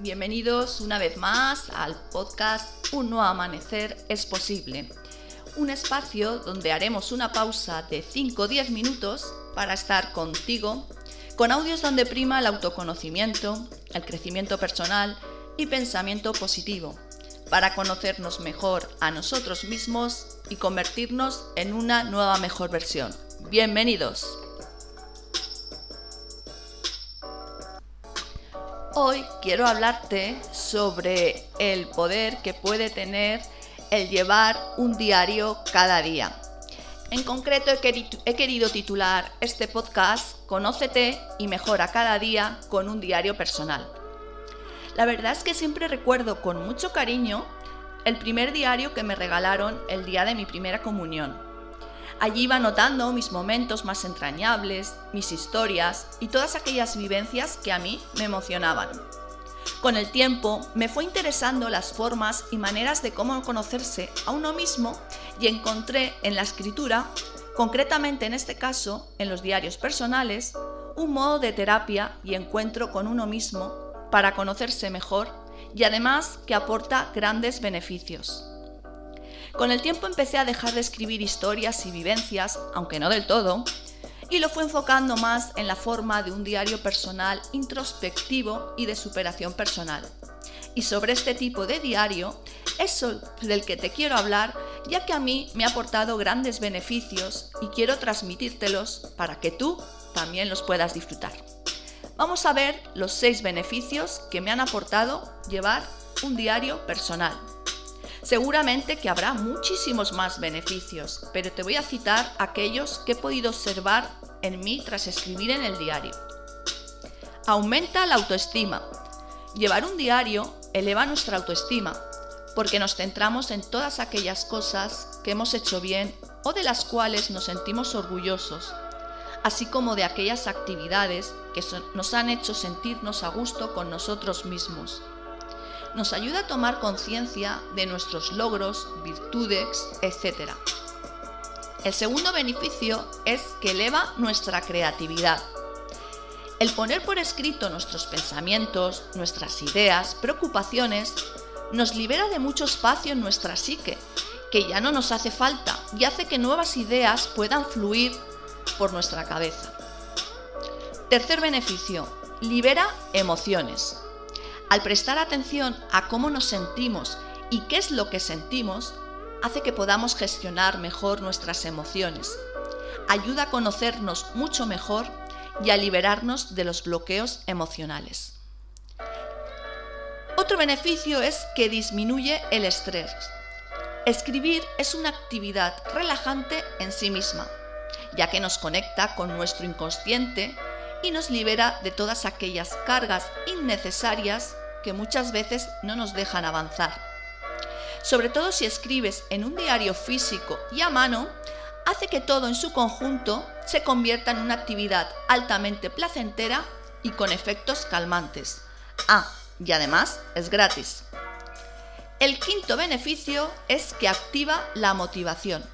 bienvenidos una vez más al podcast Un nuevo amanecer es posible. Un espacio donde haremos una pausa de 5 o 10 minutos para estar contigo, con audios donde prima el autoconocimiento, el crecimiento personal y pensamiento positivo, para conocernos mejor a nosotros mismos y convertirnos en una nueva mejor versión. Bienvenidos. Hoy quiero hablarte sobre el poder que puede tener el llevar un diario cada día. En concreto he querido, titular este podcast Conócete y mejora cada día con un diario personal. La verdad es que siempre recuerdo con mucho cariño el primer diario que me regalaron el día de mi primera comunión. Allí iba notando mis momentos más entrañables, mis historias y todas aquellas vivencias que a mí me emocionaban. Con el tiempo me fue interesando las formas y maneras de cómo conocerse a uno mismo y encontré en la escritura, concretamente en este caso en los diarios personales, un modo de terapia y encuentro con uno mismo para conocerse mejor y además que aporta grandes beneficios. Con el tiempo empecé a dejar de escribir historias y vivencias, aunque no del todo, y lo fue enfocando más en la forma de un diario personal introspectivo y de superación personal. Y sobre este tipo de diario es del que te quiero hablar, ya que a mí me ha aportado grandes beneficios y quiero transmitírtelos para que tú también los puedas disfrutar. Vamos a ver los seis beneficios que me han aportado llevar un diario personal. Seguramente que habrá muchísimos más beneficios, pero te voy a citar aquellos que he podido observar en mí tras escribir en el diario. Aumenta la autoestima. Llevar un diario eleva nuestra autoestima, porque nos centramos en todas aquellas cosas que hemos hecho bien o de las cuales nos sentimos orgullosos, así como de aquellas actividades que nos han hecho sentirnos a gusto con nosotros mismos nos ayuda a tomar conciencia de nuestros logros, virtudes, etc. El segundo beneficio es que eleva nuestra creatividad. El poner por escrito nuestros pensamientos, nuestras ideas, preocupaciones, nos libera de mucho espacio en nuestra psique, que ya no nos hace falta y hace que nuevas ideas puedan fluir por nuestra cabeza. Tercer beneficio, libera emociones. Al prestar atención a cómo nos sentimos y qué es lo que sentimos, hace que podamos gestionar mejor nuestras emociones. Ayuda a conocernos mucho mejor y a liberarnos de los bloqueos emocionales. Otro beneficio es que disminuye el estrés. Escribir es una actividad relajante en sí misma, ya que nos conecta con nuestro inconsciente y nos libera de todas aquellas cargas innecesarias que muchas veces no nos dejan avanzar. Sobre todo si escribes en un diario físico y a mano, hace que todo en su conjunto se convierta en una actividad altamente placentera y con efectos calmantes. Ah, y además es gratis. El quinto beneficio es que activa la motivación.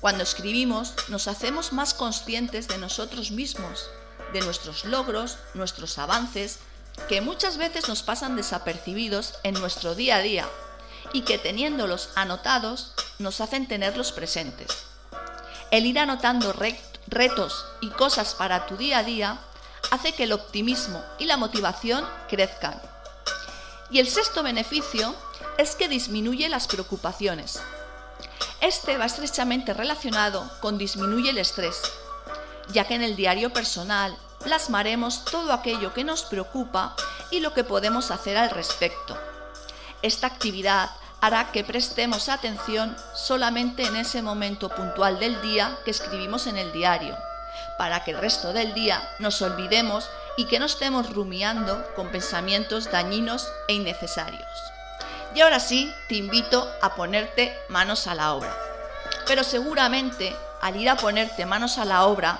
Cuando escribimos nos hacemos más conscientes de nosotros mismos, de nuestros logros, nuestros avances que muchas veces nos pasan desapercibidos en nuestro día a día y que teniéndolos anotados nos hacen tenerlos presentes. El ir anotando retos y cosas para tu día a día hace que el optimismo y la motivación crezcan. Y el sexto beneficio es que disminuye las preocupaciones. Este va estrechamente relacionado con disminuye el estrés, ya que en el diario personal plasmaremos todo aquello que nos preocupa y lo que podemos hacer al respecto. Esta actividad hará que prestemos atención solamente en ese momento puntual del día que escribimos en el diario, para que el resto del día nos olvidemos y que no estemos rumiando con pensamientos dañinos e innecesarios. Y ahora sí, te invito a ponerte manos a la obra. Pero seguramente al ir a ponerte manos a la obra,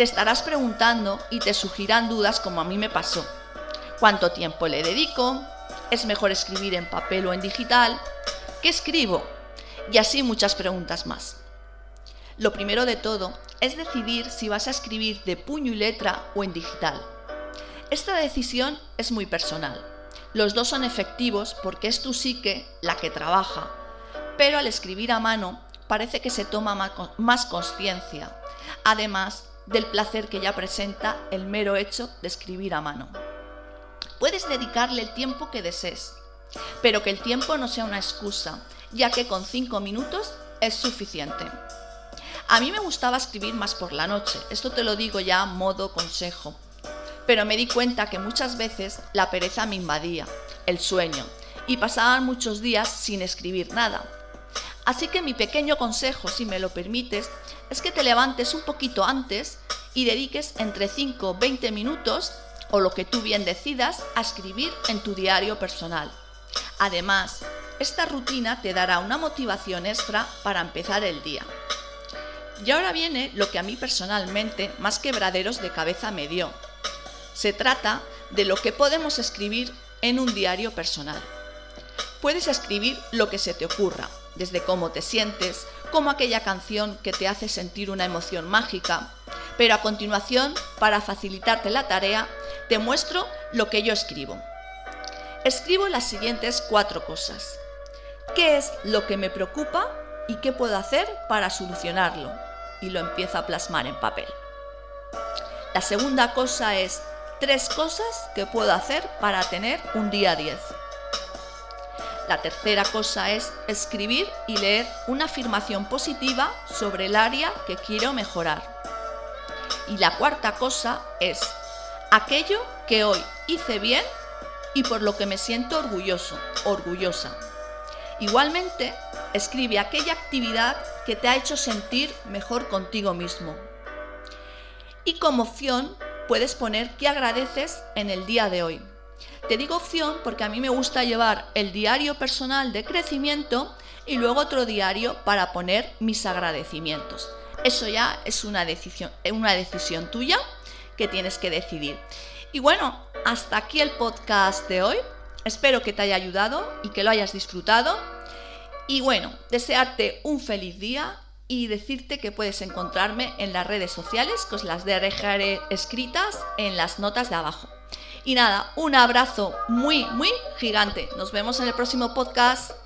te estarás preguntando y te surgirán dudas como a mí me pasó. ¿Cuánto tiempo le dedico? ¿Es mejor escribir en papel o en digital? ¿Qué escribo? Y así muchas preguntas más. Lo primero de todo es decidir si vas a escribir de puño y letra o en digital. Esta decisión es muy personal. Los dos son efectivos porque es tu psique la que trabaja, pero al escribir a mano parece que se toma más conciencia, además del placer que ya presenta el mero hecho de escribir a mano. Puedes dedicarle el tiempo que desees, pero que el tiempo no sea una excusa, ya que con cinco minutos es suficiente. A mí me gustaba escribir más por la noche, esto te lo digo ya a modo consejo, pero me di cuenta que muchas veces la pereza me invadía, el sueño, y pasaban muchos días sin escribir nada. Así que mi pequeño consejo, si me lo permites, es que te levantes un poquito antes y dediques entre 5 20 minutos o lo que tú bien decidas a escribir en tu diario personal. Además, esta rutina te dará una motivación extra para empezar el día. Y ahora viene lo que a mí personalmente más quebraderos de cabeza me dio. Se trata de lo que podemos escribir en un diario personal. Puedes escribir lo que se te ocurra, desde cómo te sientes, como aquella canción que te hace sentir una emoción mágica. Pero a continuación, para facilitarte la tarea, te muestro lo que yo escribo. Escribo las siguientes cuatro cosas. ¿Qué es lo que me preocupa y qué puedo hacer para solucionarlo? Y lo empiezo a plasmar en papel. La segunda cosa es tres cosas que puedo hacer para tener un día 10. La tercera cosa es escribir y leer una afirmación positiva sobre el área que quiero mejorar. Y la cuarta cosa es aquello que hoy hice bien y por lo que me siento orgulloso, orgullosa. Igualmente, escribe aquella actividad que te ha hecho sentir mejor contigo mismo. Y como opción, puedes poner qué agradeces en el día de hoy. Te digo opción porque a mí me gusta llevar el diario personal de crecimiento y luego otro diario para poner mis agradecimientos. Eso ya es una decisión, una decisión tuya que tienes que decidir. Y bueno, hasta aquí el podcast de hoy. Espero que te haya ayudado y que lo hayas disfrutado. Y bueno, desearte un feliz día y decirte que puedes encontrarme en las redes sociales, que os las dejaré escritas en las notas de abajo. Y nada, un abrazo muy, muy gigante. Nos vemos en el próximo podcast.